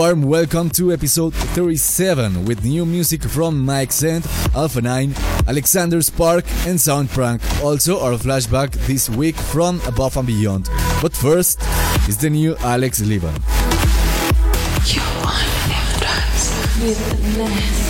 warm welcome to episode 37 with new music from Mike Zent, Alpha 9, Alexander Spark, and Soundprank. Also, our flashback this week from Above and Beyond. But first is the new Alex Liban. You dance with.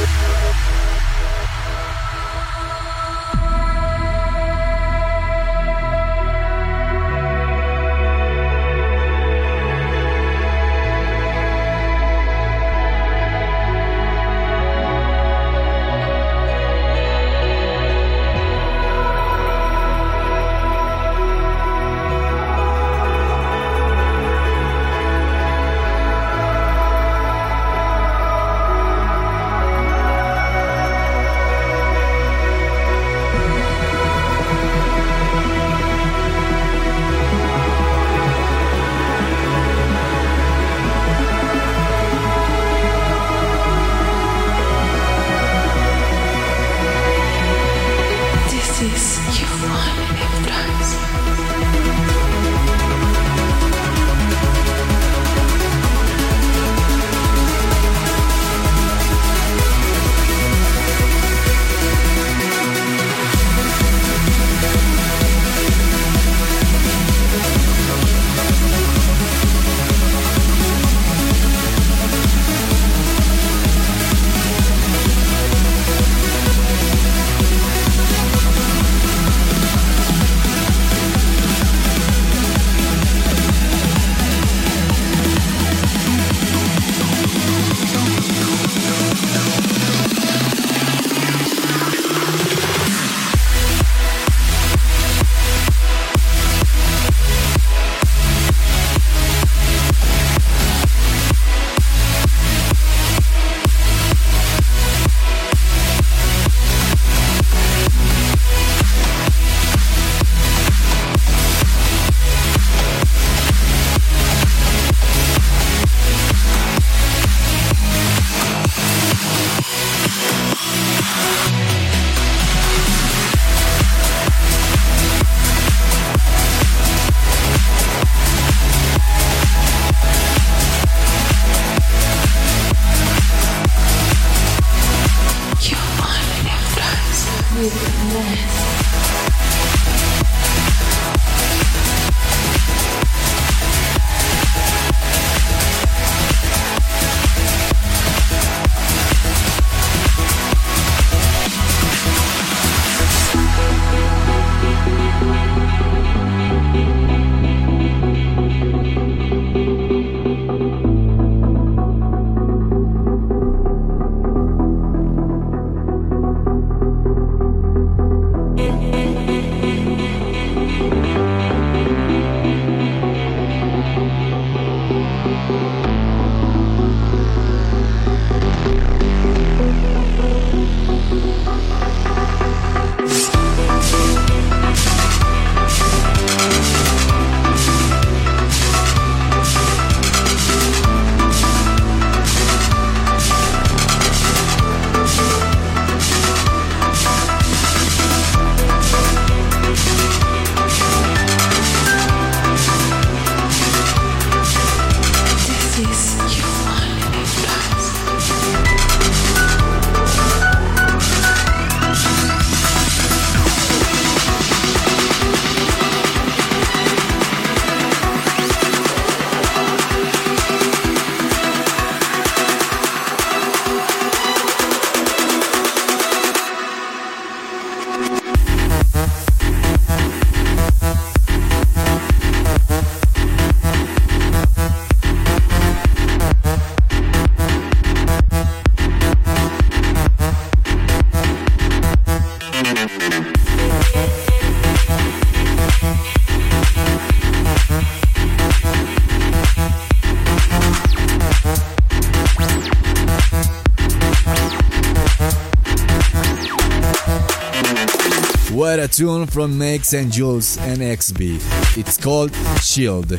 From Max and Jules and XB. It's called Shield.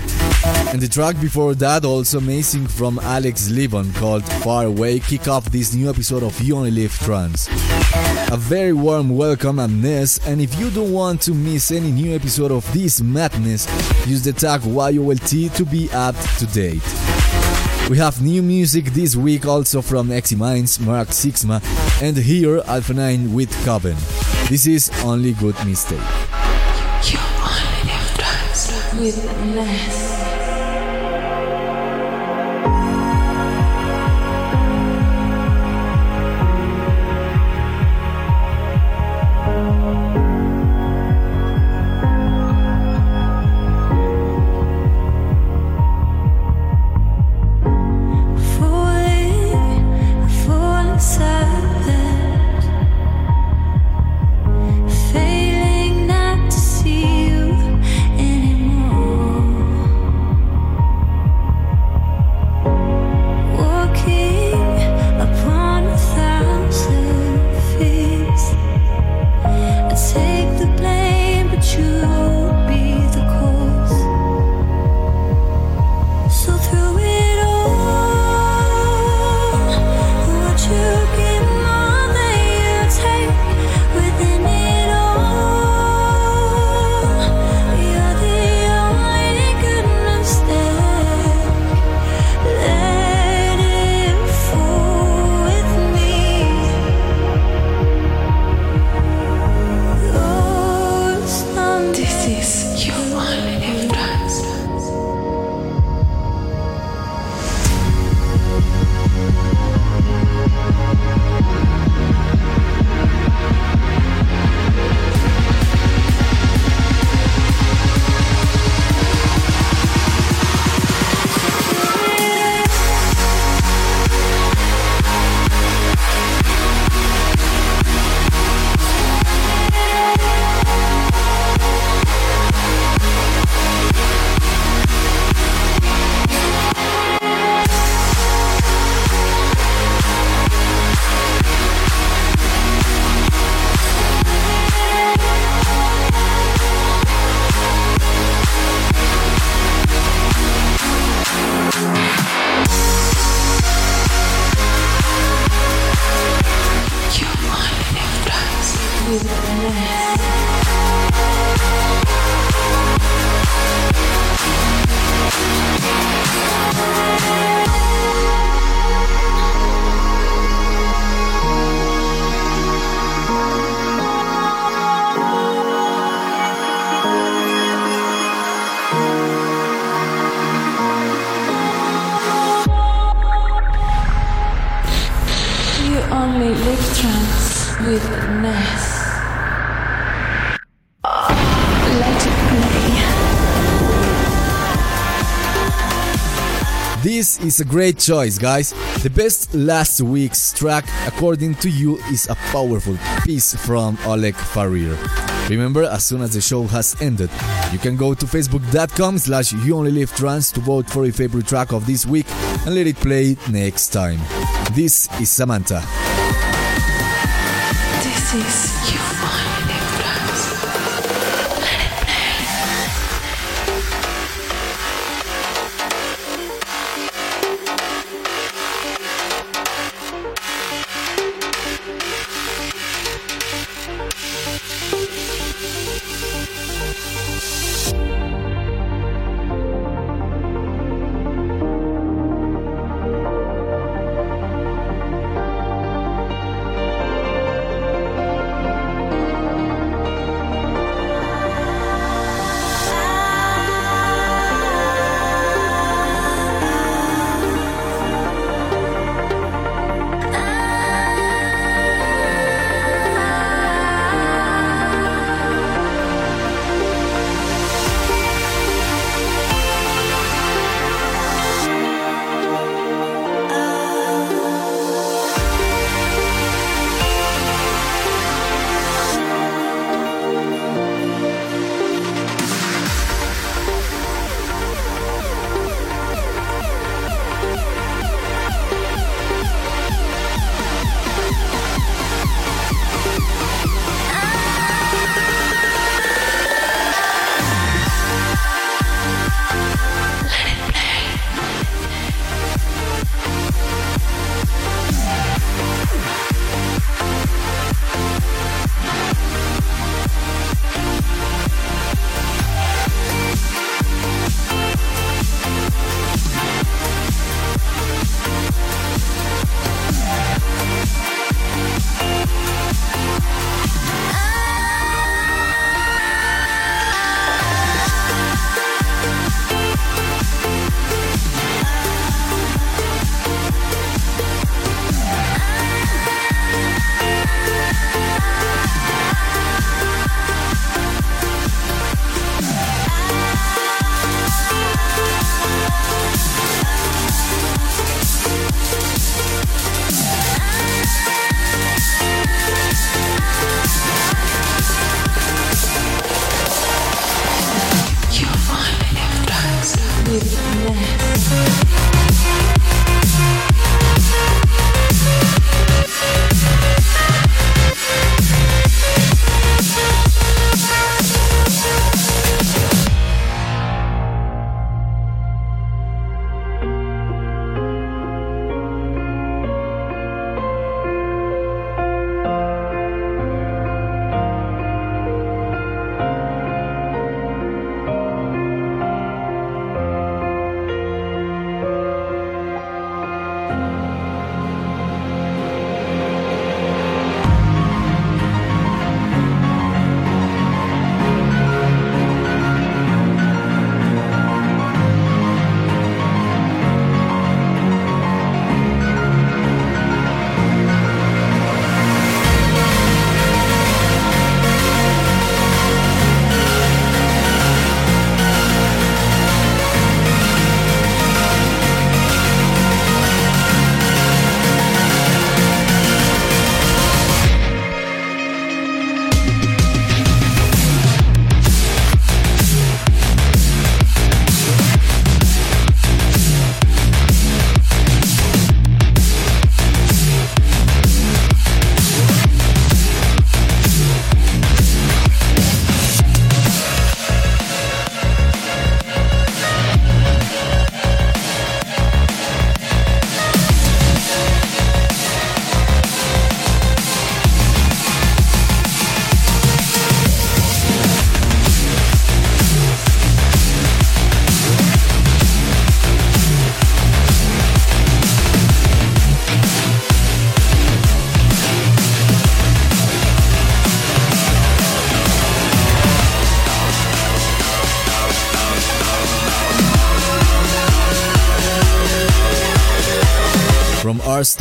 And the track before that, also amazing from Alex Levon, called Far Away, kick off this new episode of You Only Live Trance. A very warm welcome, I'm Ness, and if you don't want to miss any new episode of this madness, use the tag YOLT to be up to date. We have new music this week also from Eximinds, Mark Sixma, and here Alpha 9 with Coven. This is Only Good Mistake. You only with a great choice, guys. The best last week's track, according to you, is a powerful piece from Oleg Farir. Remember, as soon as the show has ended, you can go to facebook.com slash you only live trance to vote for your favorite track of this week and let it play next time. This is Samantha. This is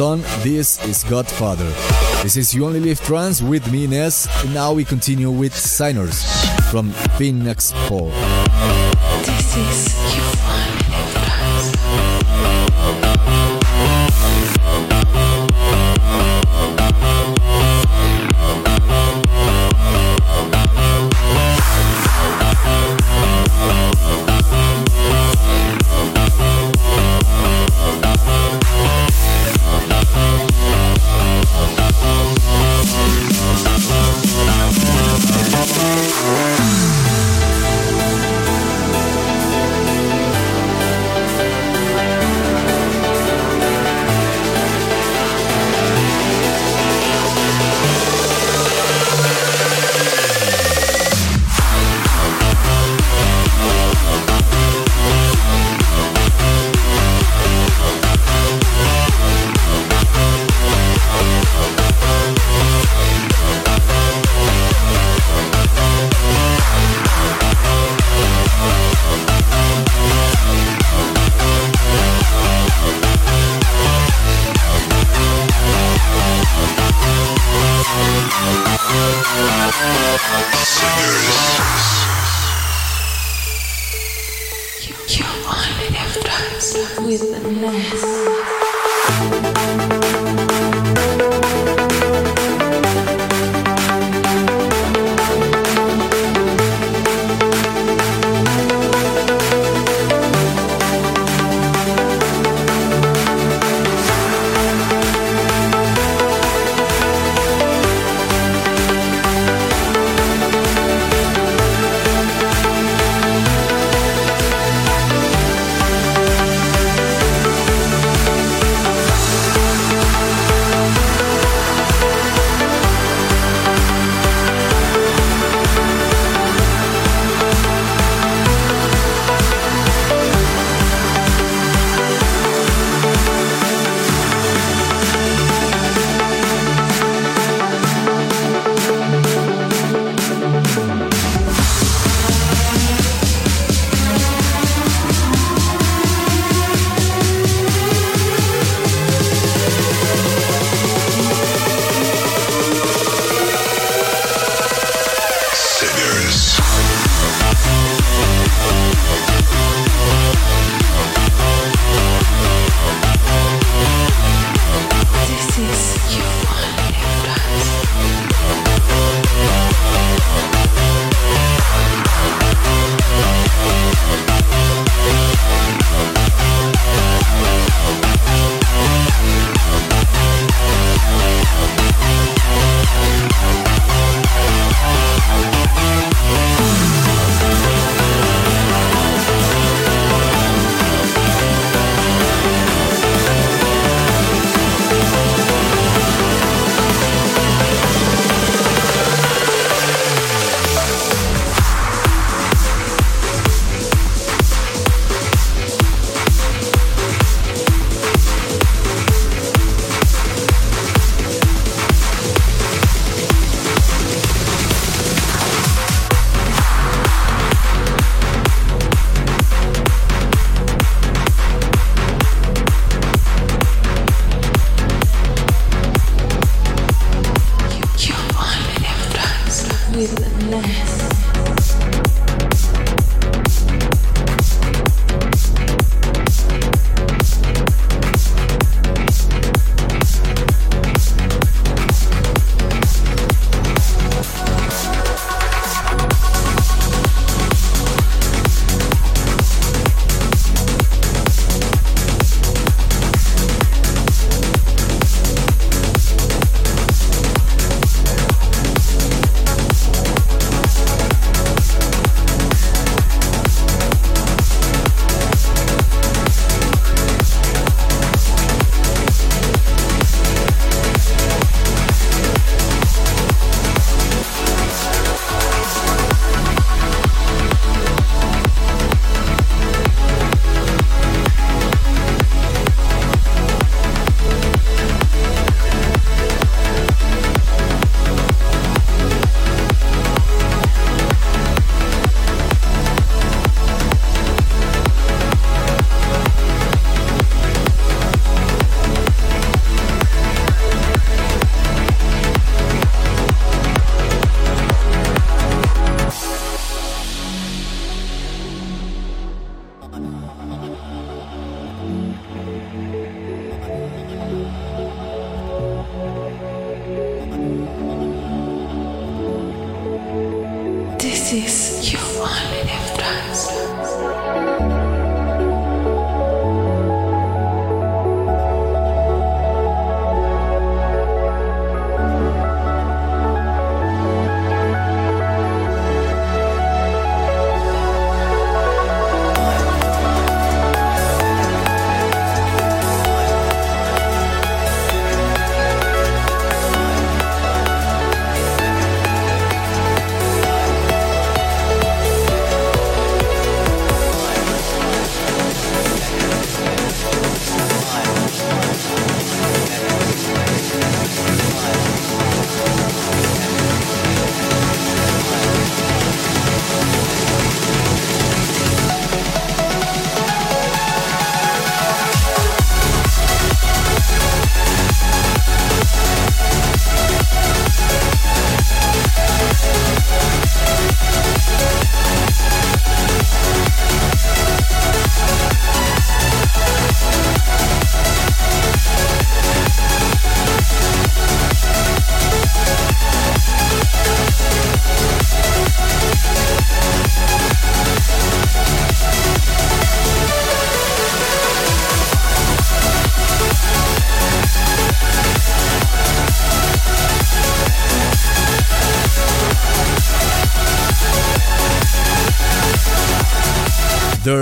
Stone, this is Godfather. This is You Only Live Trance with me, Ness, now we continue with Signers from Phoenix Paul. This is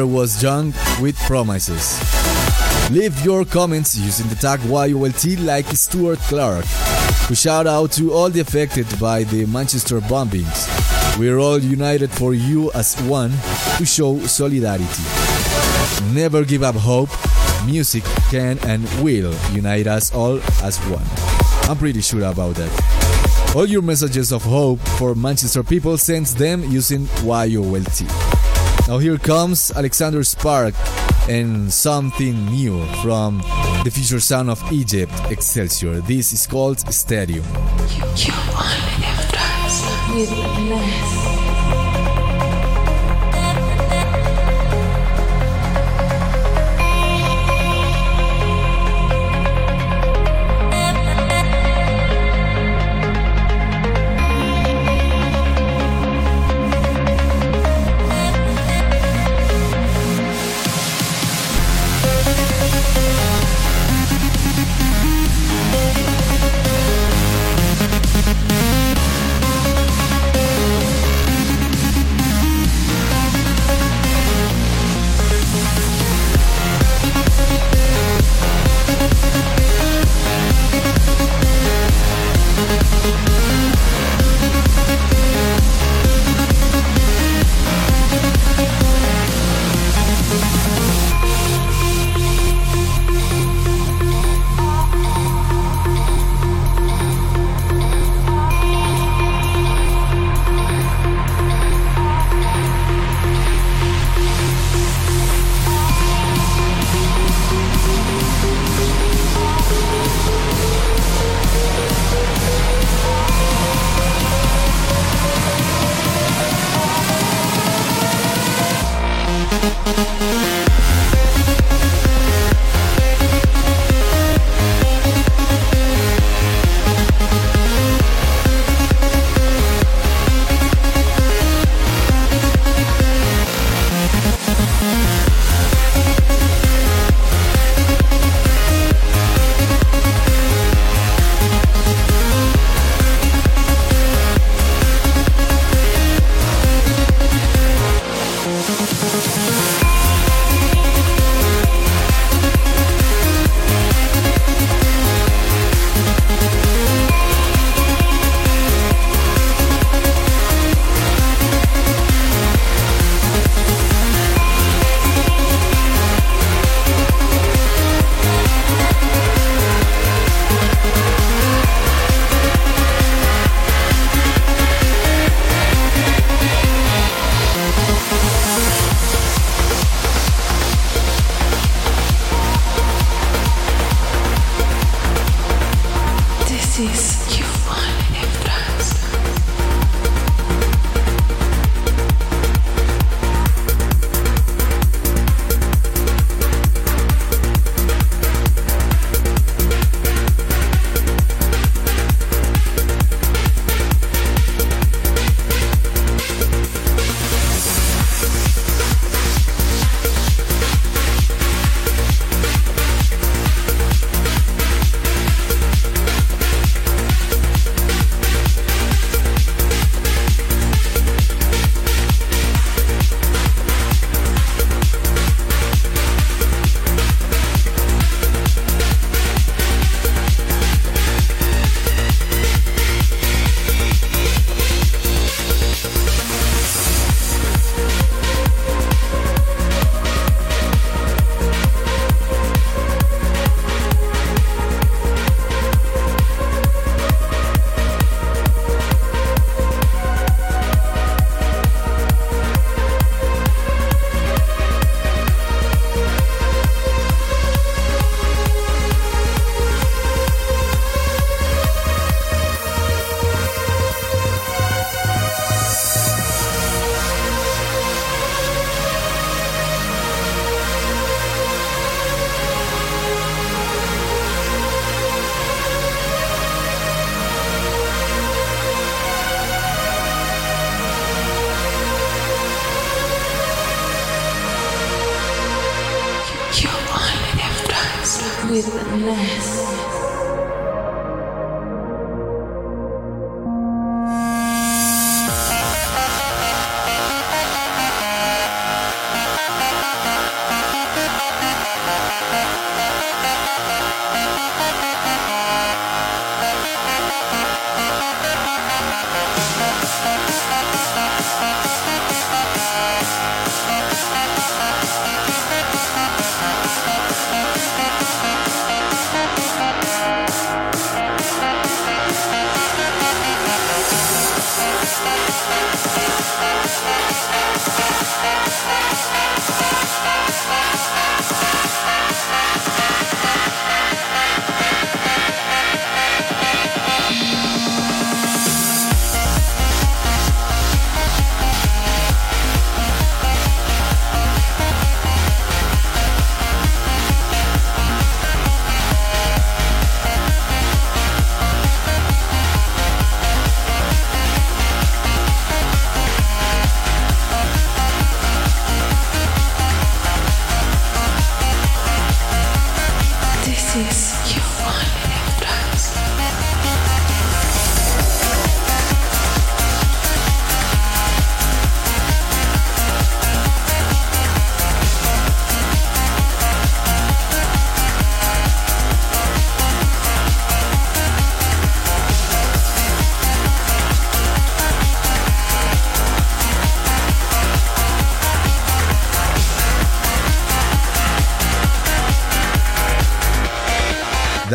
Was Young with Promises. Leave your comments using the tag YOLT like Stuart Clark, who shout out to all the affected by the Manchester bombings. We're all united for you as one to show solidarity. Never give up hope. Music can and will unite us all as one. I'm pretty sure about that. All your messages of hope for Manchester people sends them using YOLT. Now here comes Alexander Spark and something new from the future son of Egypt, Excelsior. This is called Stadium. You only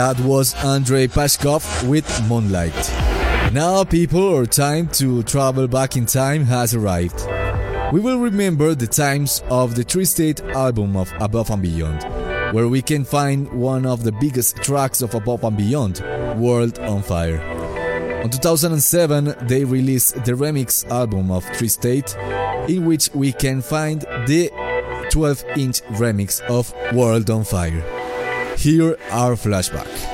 That was Andrei Pashkov with Moonlight. Now, people, our time to travel back in time has arrived. We will remember the times of the Tri-State album of Above and Beyond, where we can find one of the biggest tracks of Above and Beyond, World on Fire. On 2007, they released the remix album of Tri-State, in which we can find the 12 inch remix of World on Fire. Here are flashback.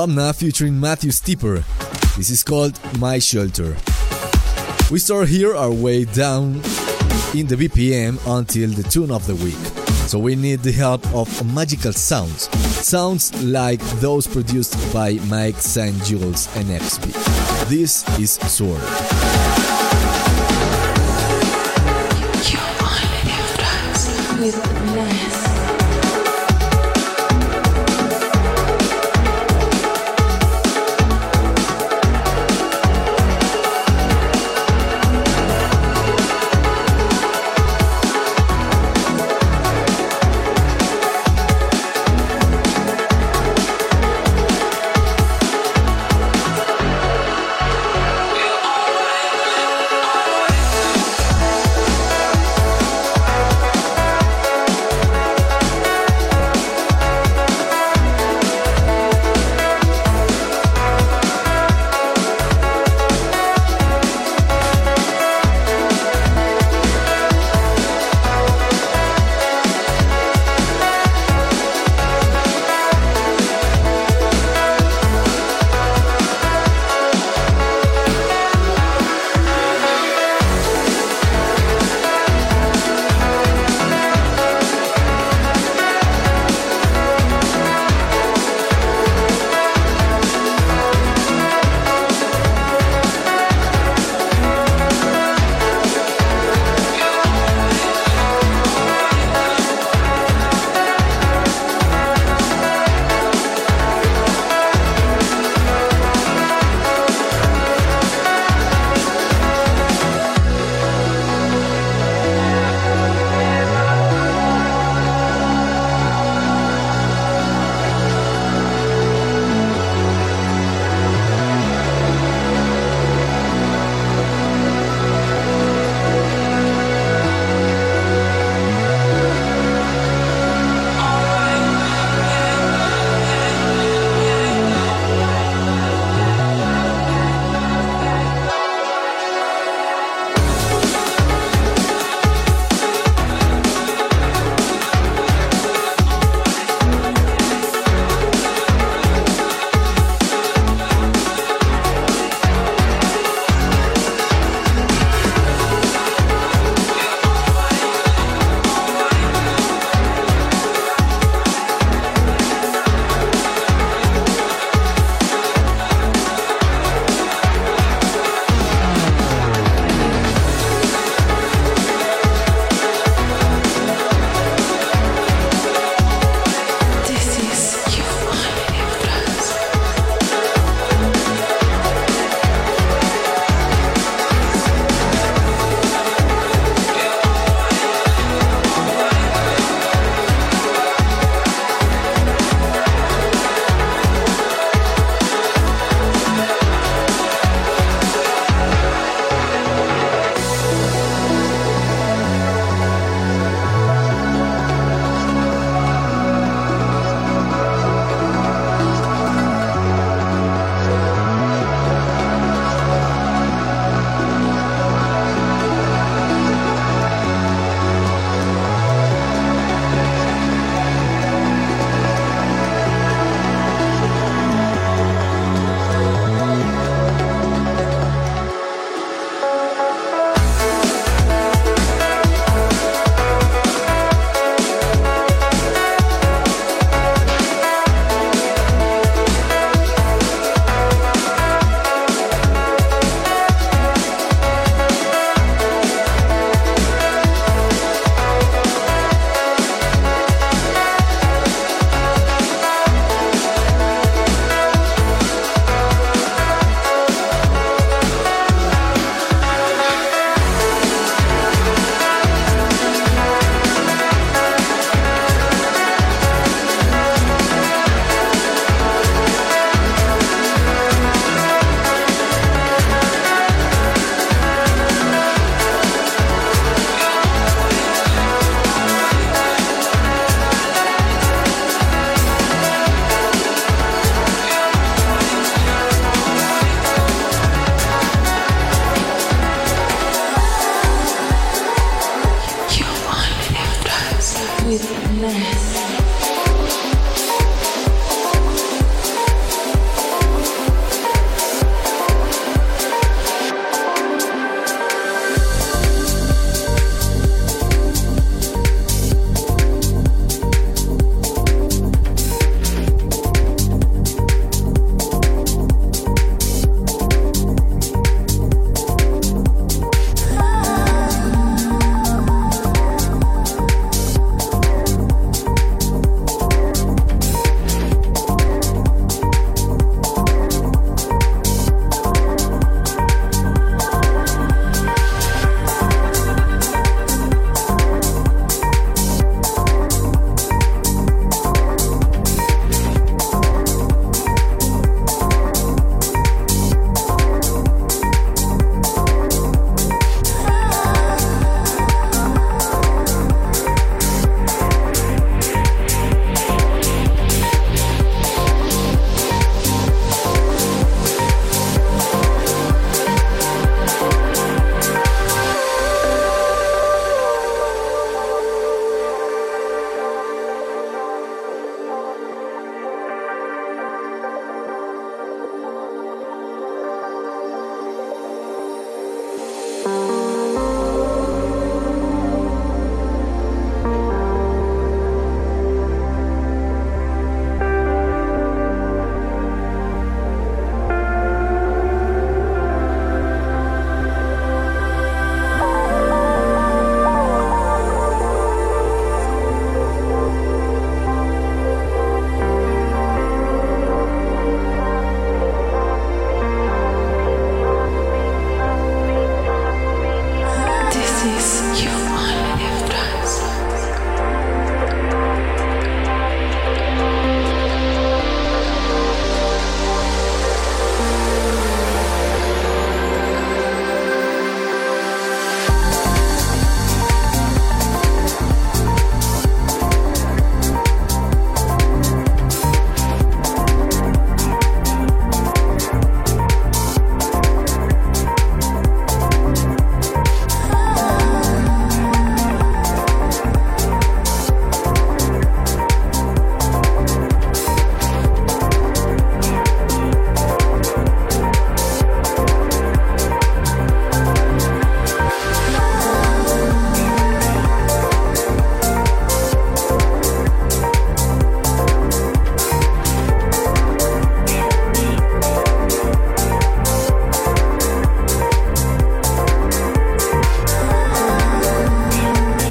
Domna featuring Matthew Steeper. This is called My Shelter. We start here our way down in the BPM until the tune of the week. So we need the help of magical sounds. Sounds like those produced by Mike St. Jules and XP. This is Sword.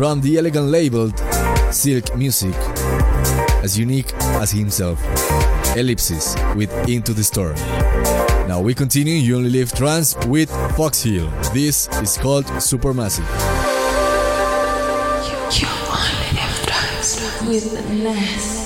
From the elegant labeled Silk Music, as unique as himself, Ellipsis with Into the Storm. Now we continue You Only Live Trance with Fox Hill. This is called Supermassive. You only live with Ness.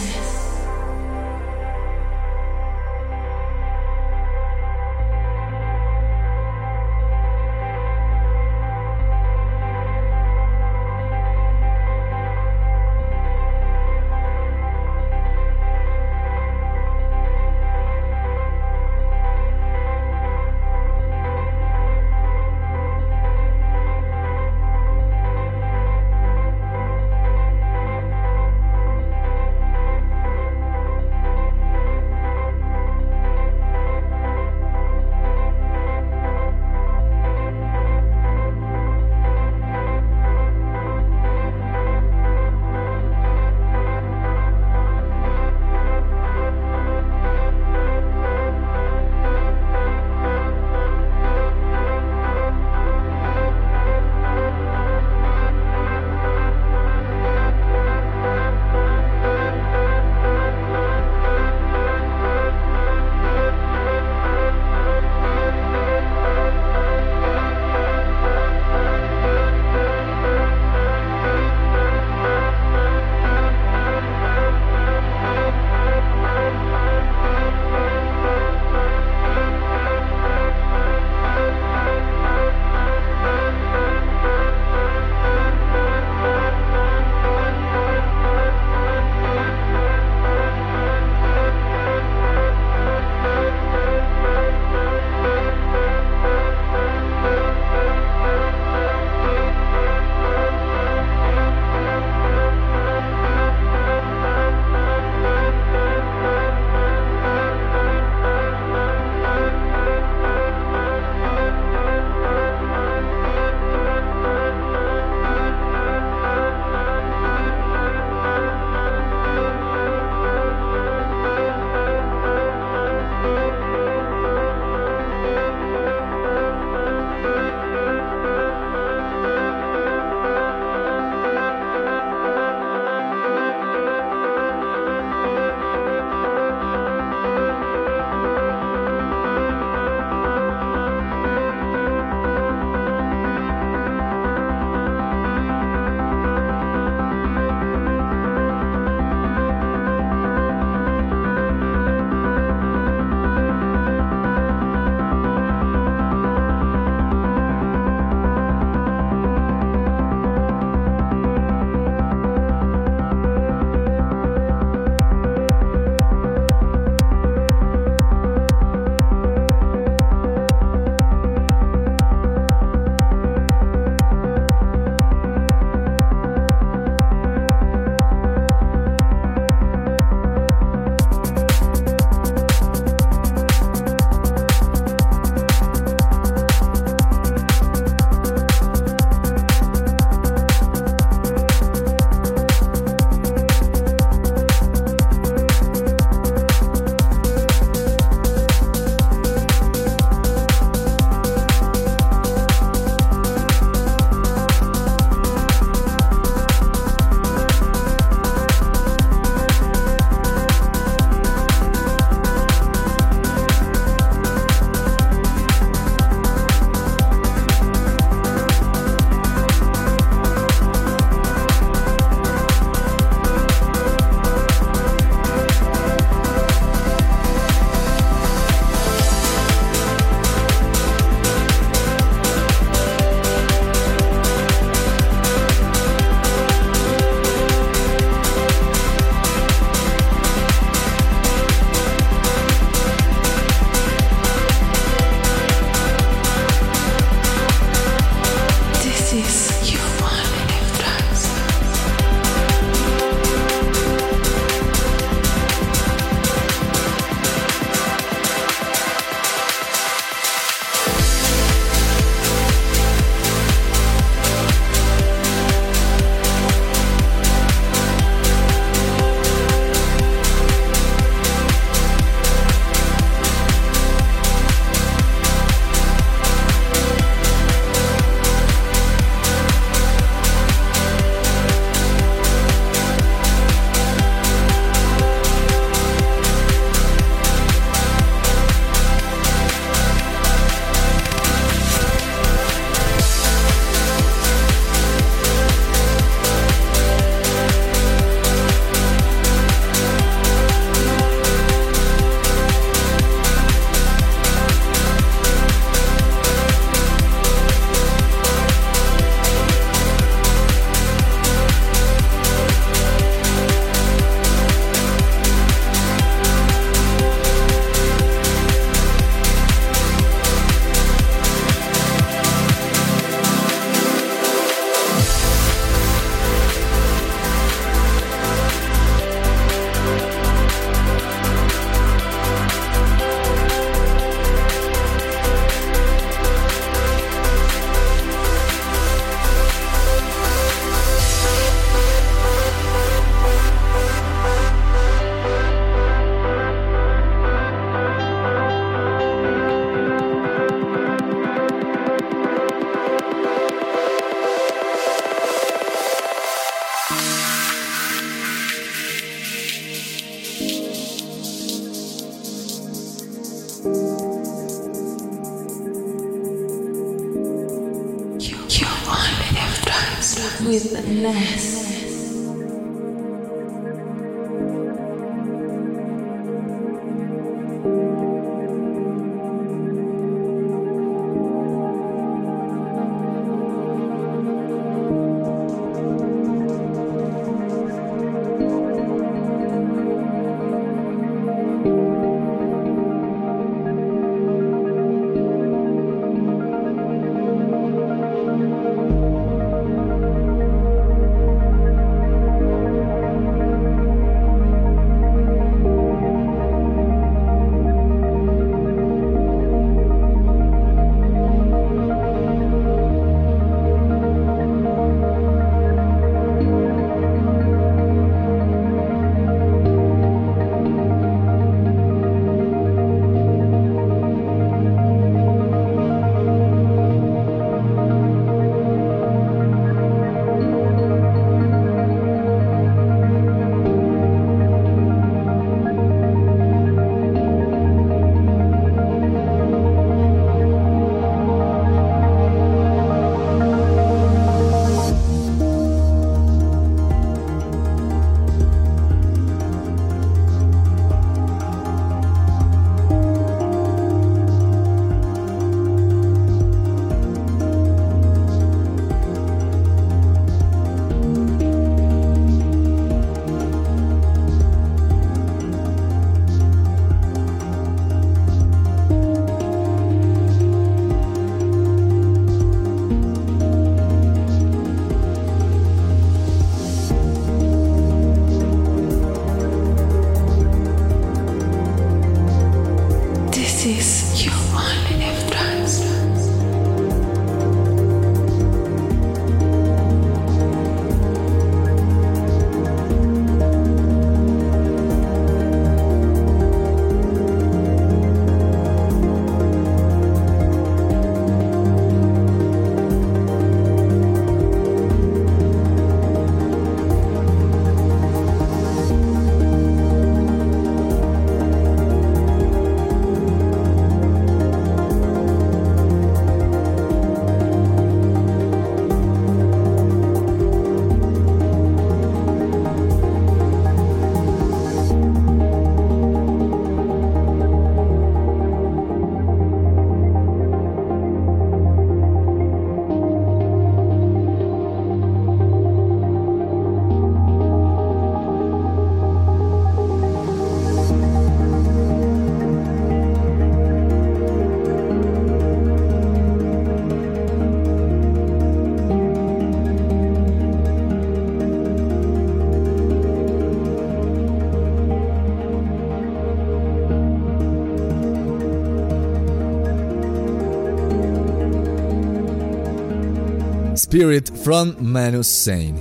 Spirit from Manu Sane.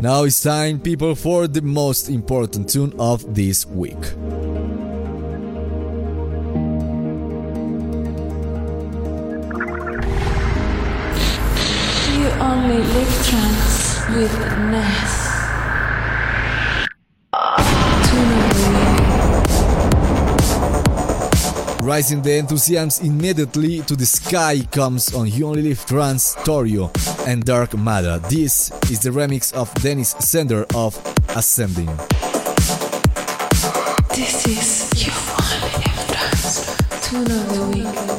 Now it's time, people, for the most important tune of this week. Rising the enthusiasm immediately to the sky comes on You Only Live Trance, Torio, and Dark Matter. This is the remix of Dennis Sender of Ascending. This is your only entrance. Tune of the week.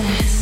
This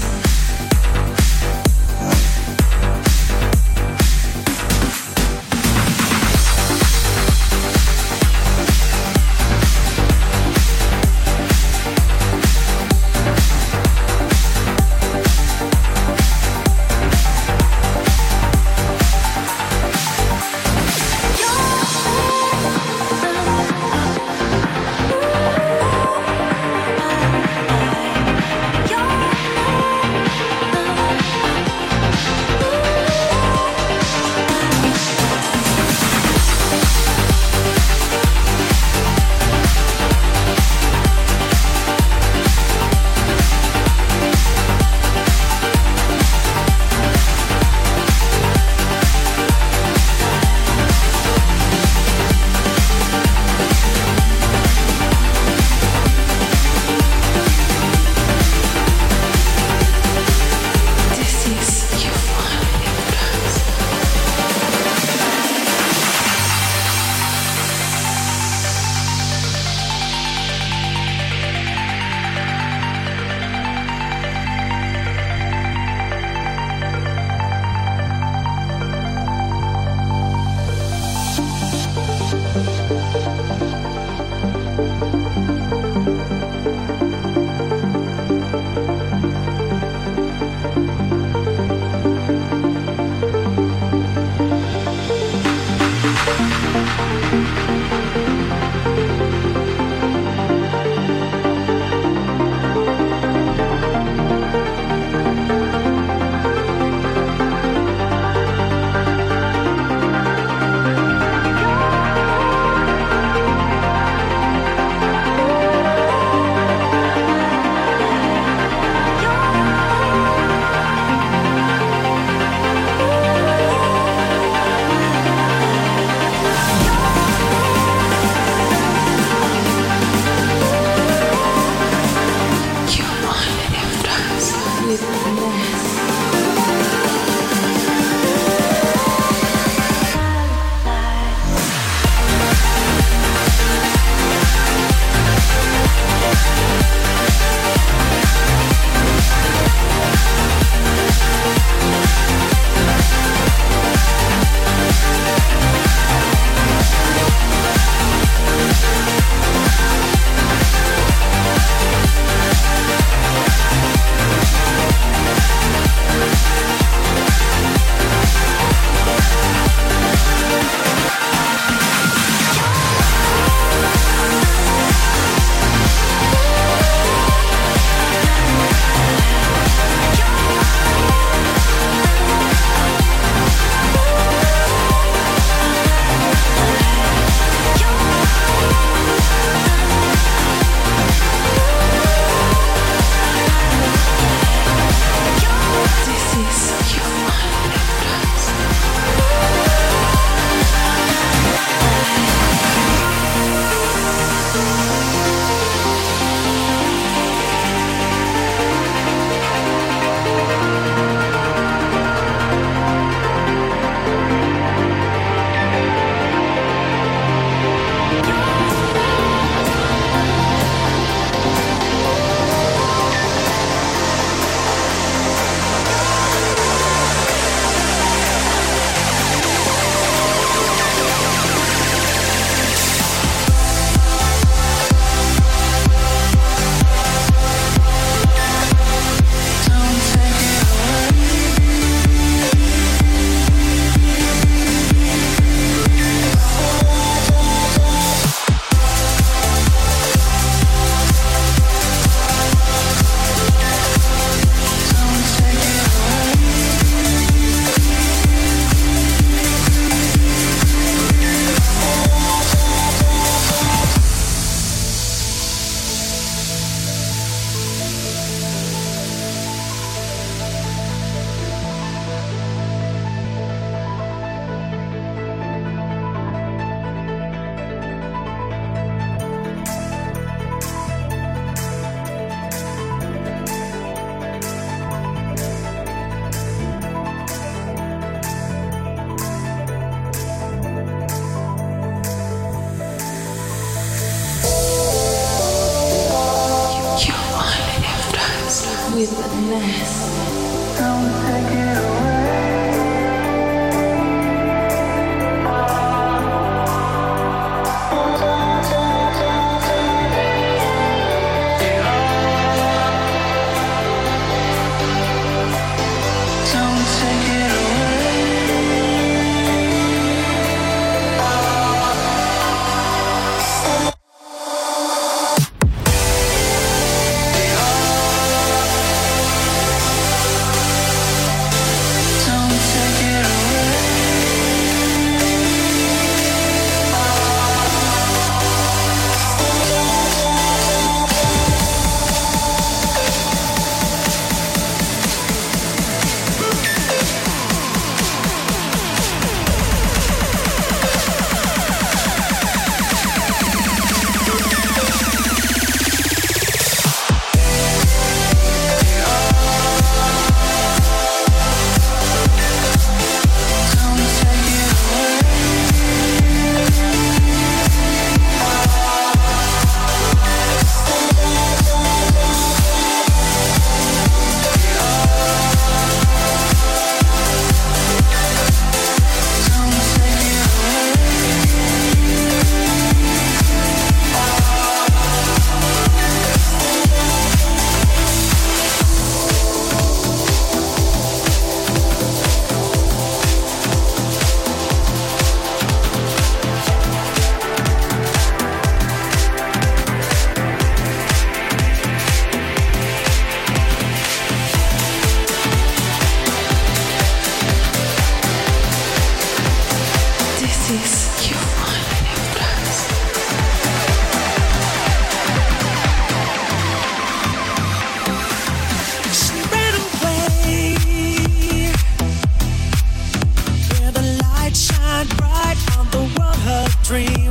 world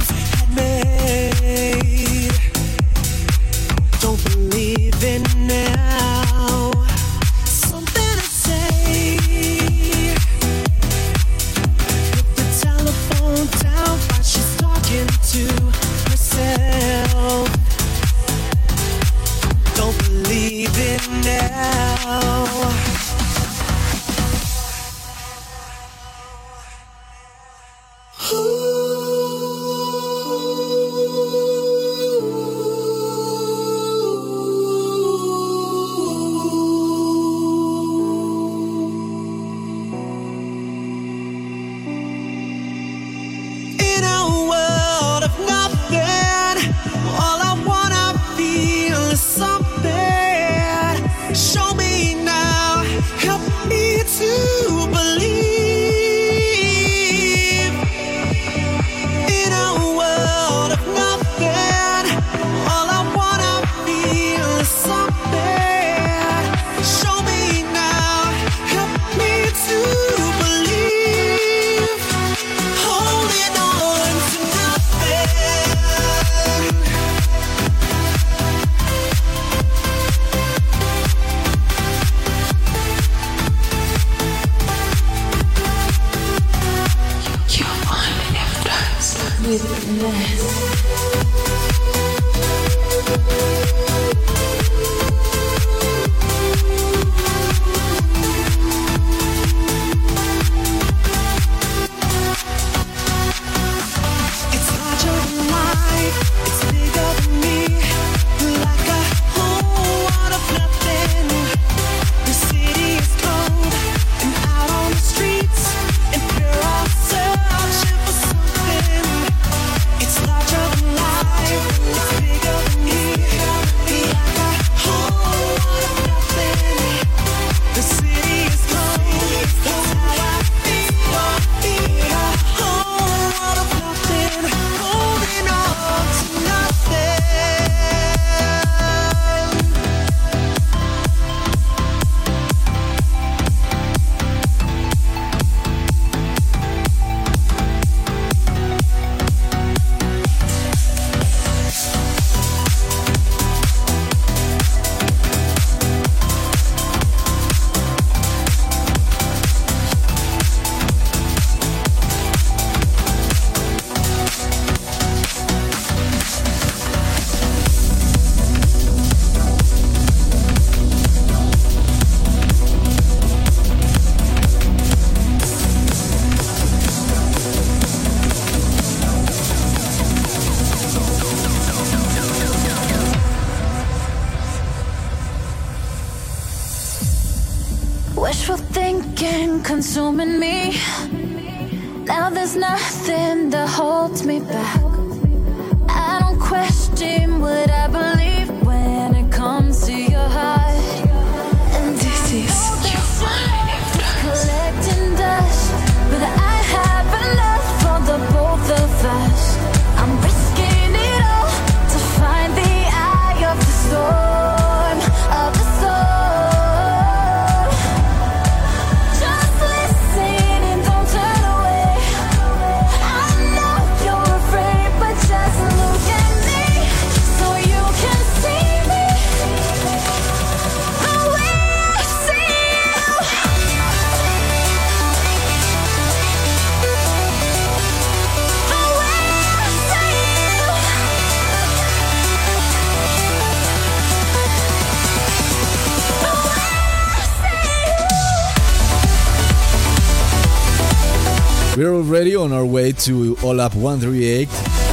already on our way to All Up 138,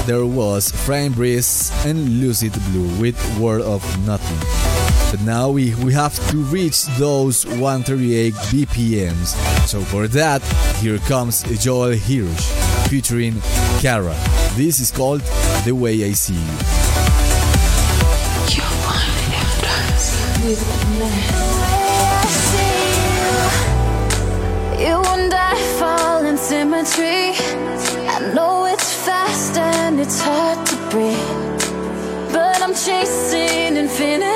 there was Frainbreeze and Lucid Blue with World of Nothing. But now we, we have to reach those 138 BPMs. So for that, here comes Joel Hirsch featuring Kara. This is called The Way I See You. it's hard to breathe, but I'm chasing infinity.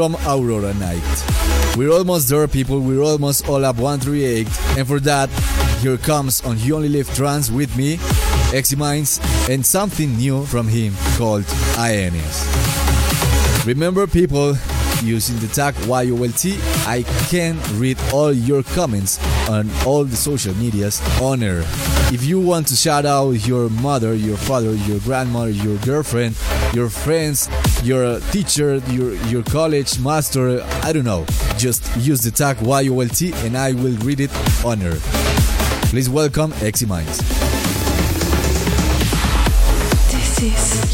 From Aurora Night. We're almost there, people. We're almost all up 138. And for that, here comes on You Only Live Trance with me, Exy Minds, and something new from him called INS. Remember, people, using the tag YOLT, I can read all your comments on all the social medias on air. If you want to shout out your mother, your father, your grandmother, your girlfriend, your friends, your teacher, your your college master, I don't know. Just use the tag YOLT and I will read it on air. Please welcome Exy Minds. This is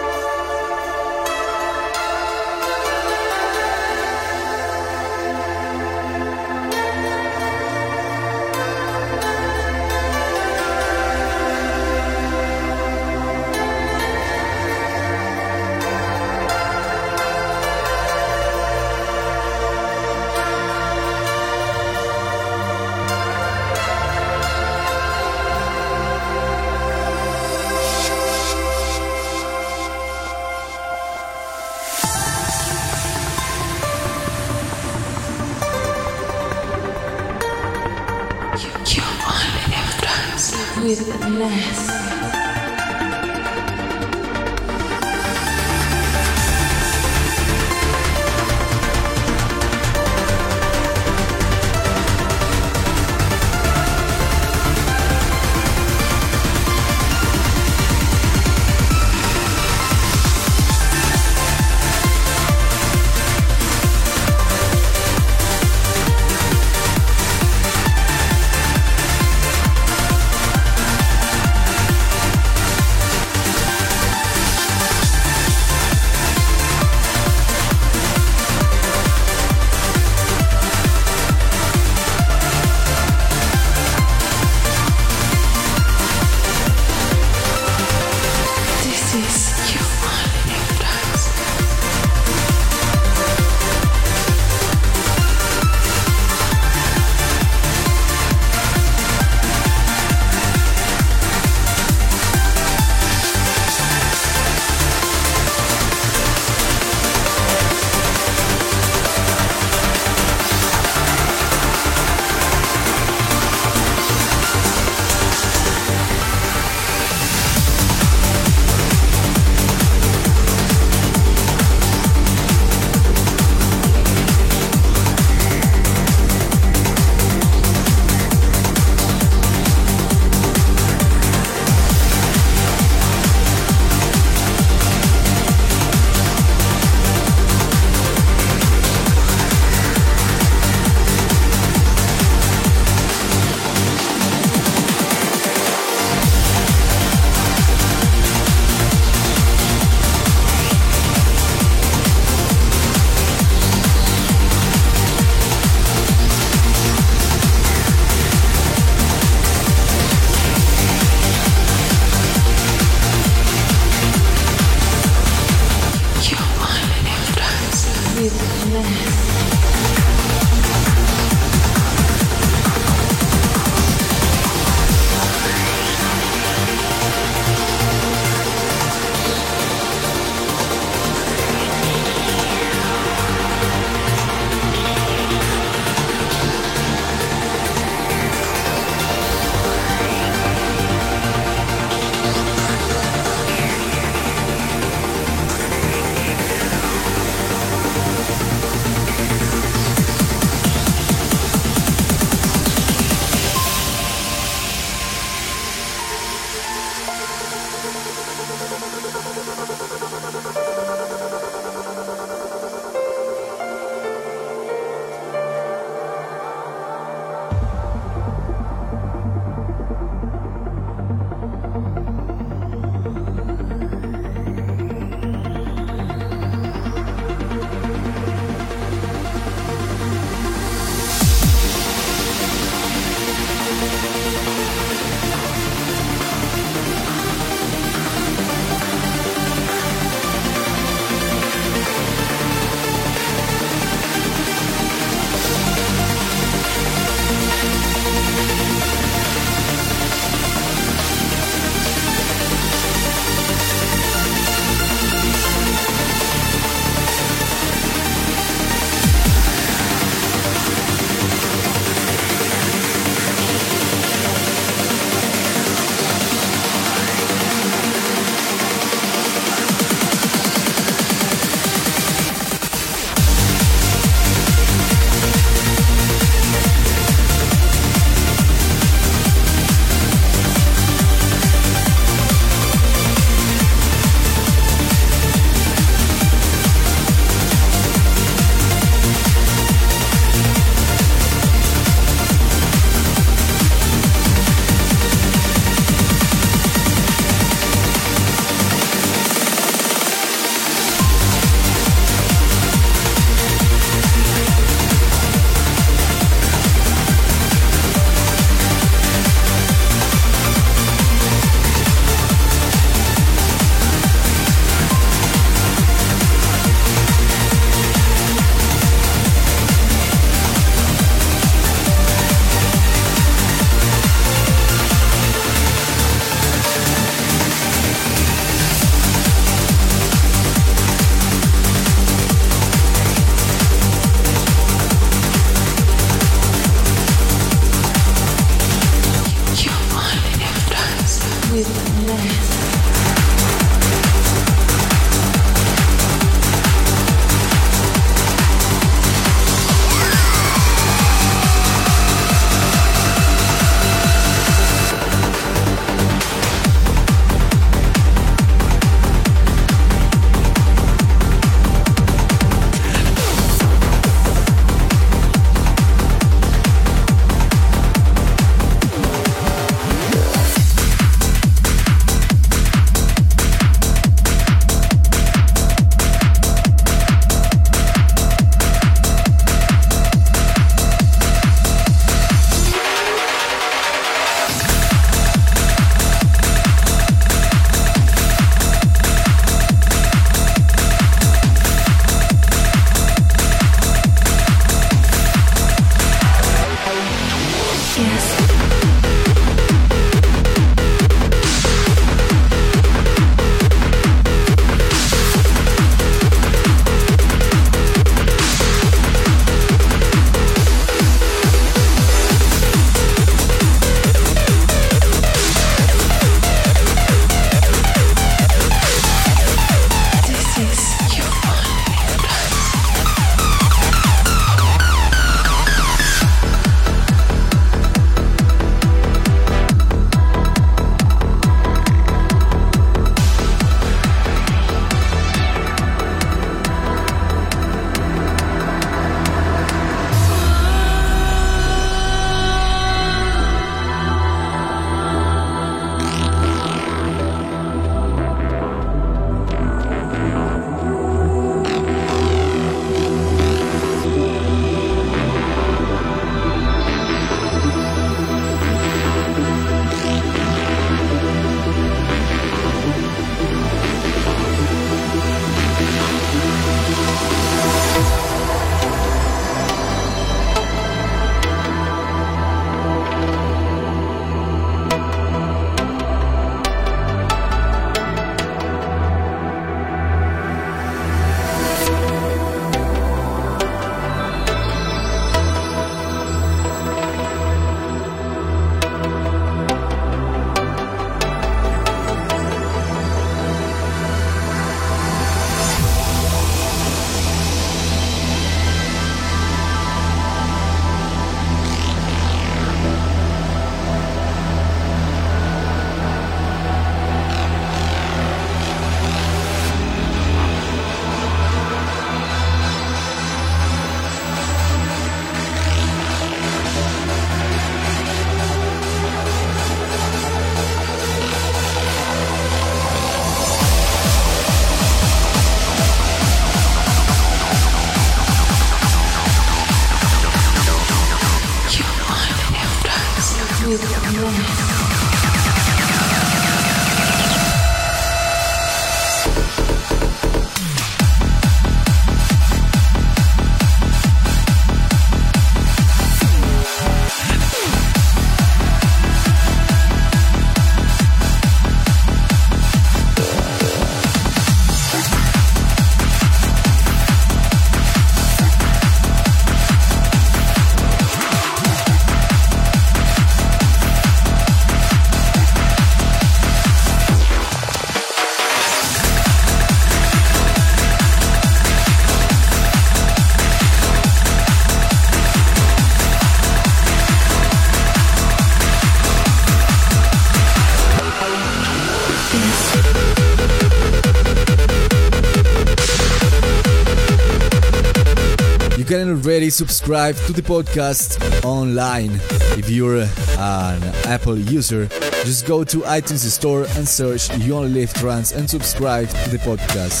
subscribe to the podcast online. If you're uh, an Apple user, just go to iTunes Store and search You Only Live Trance and subscribe to the podcast.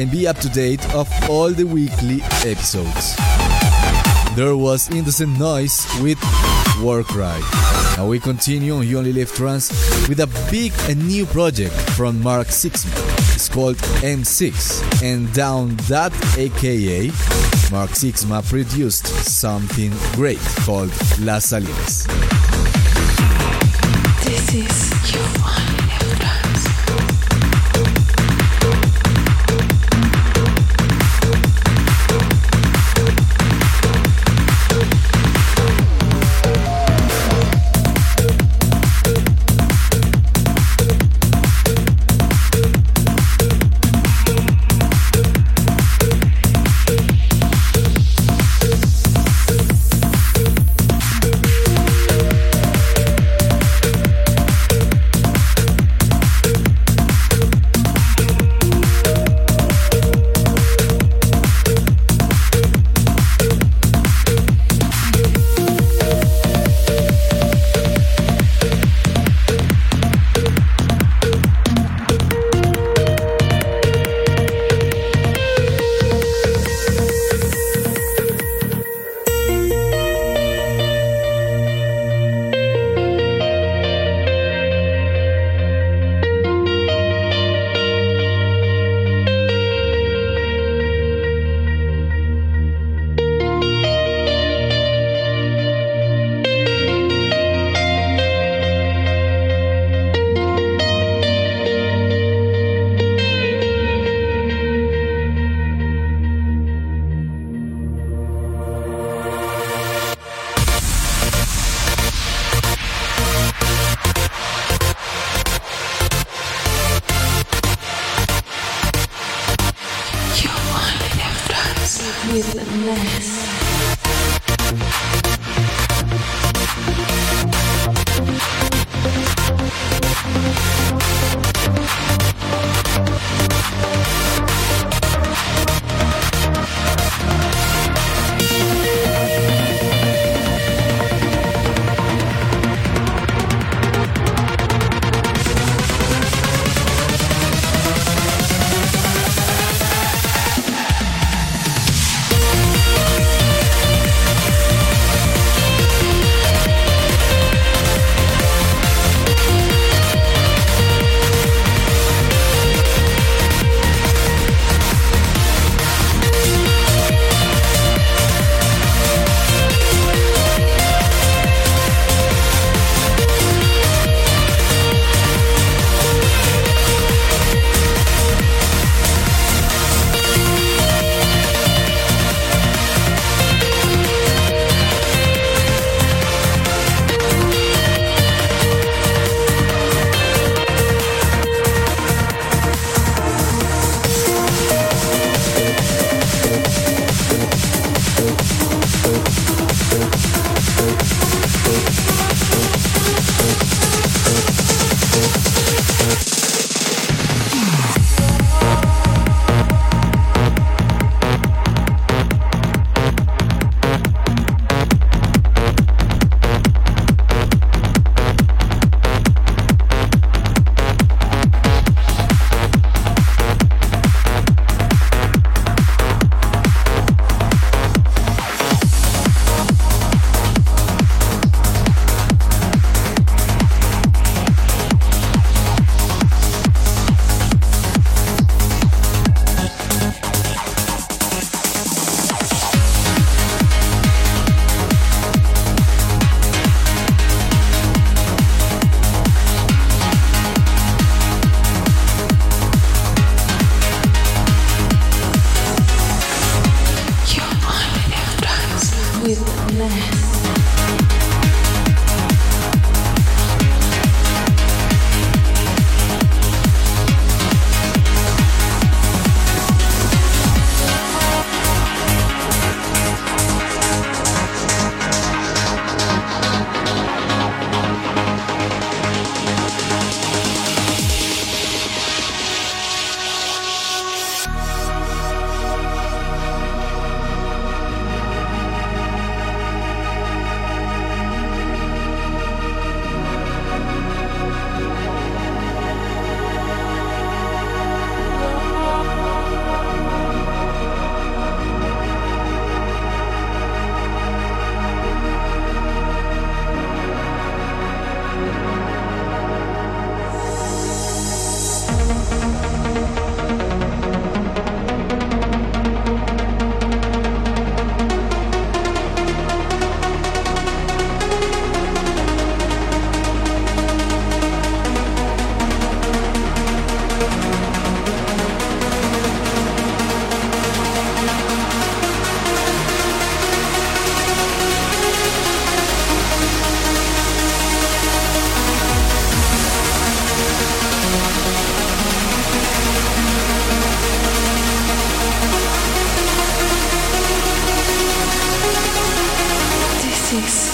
And be up to date of all the weekly episodes. There was Indecent Noise with Warcry. Now we continue on You Only Live Trance with a big and new project from Mark Sixma. Called M6 and down that aka Mark Sixma produced something great called Las Salinas. This is Six.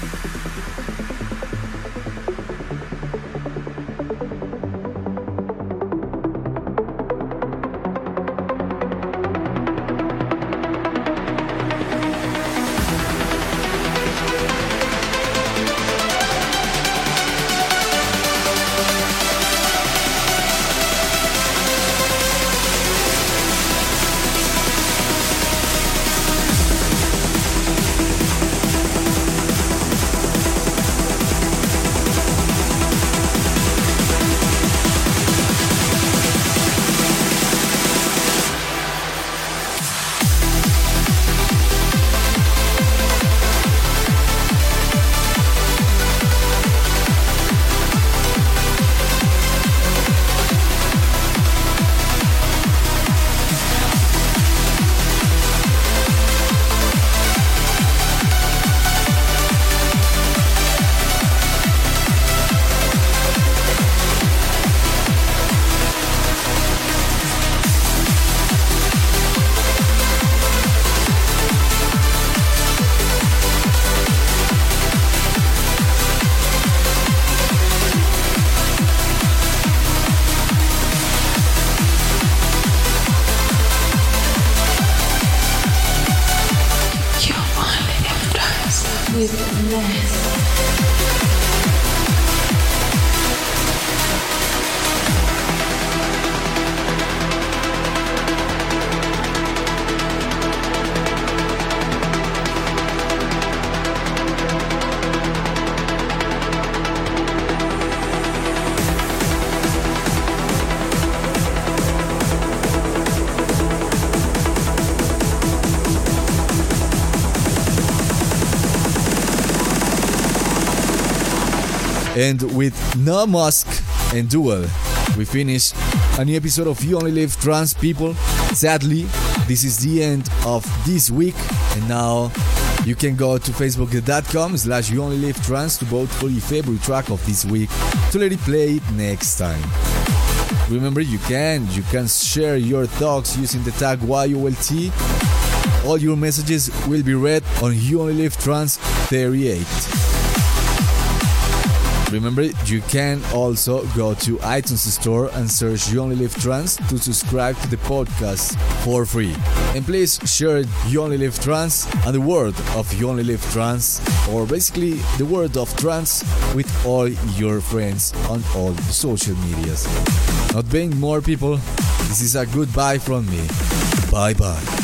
And with No Musk and Duel, we finish a new episode of You Only Live Trance People. Sadly, this is the end of this week, and now you can go to facebook.com slash you only live trance to vote for your favorite track of this week to let it play it next time. Remember, you can you can share your thoughts using the tag YOLT. All your messages will be read on You Only Live Trance 38. Remember, you can also go to iTunes Store and search You Only Live Trance to subscribe to the podcast for free. And please share You Only Live Trance and the word of You Only Live Trance, or basically the word of trance, with all your friends on all social medias. Not being more people, this is a goodbye from me. Bye bye.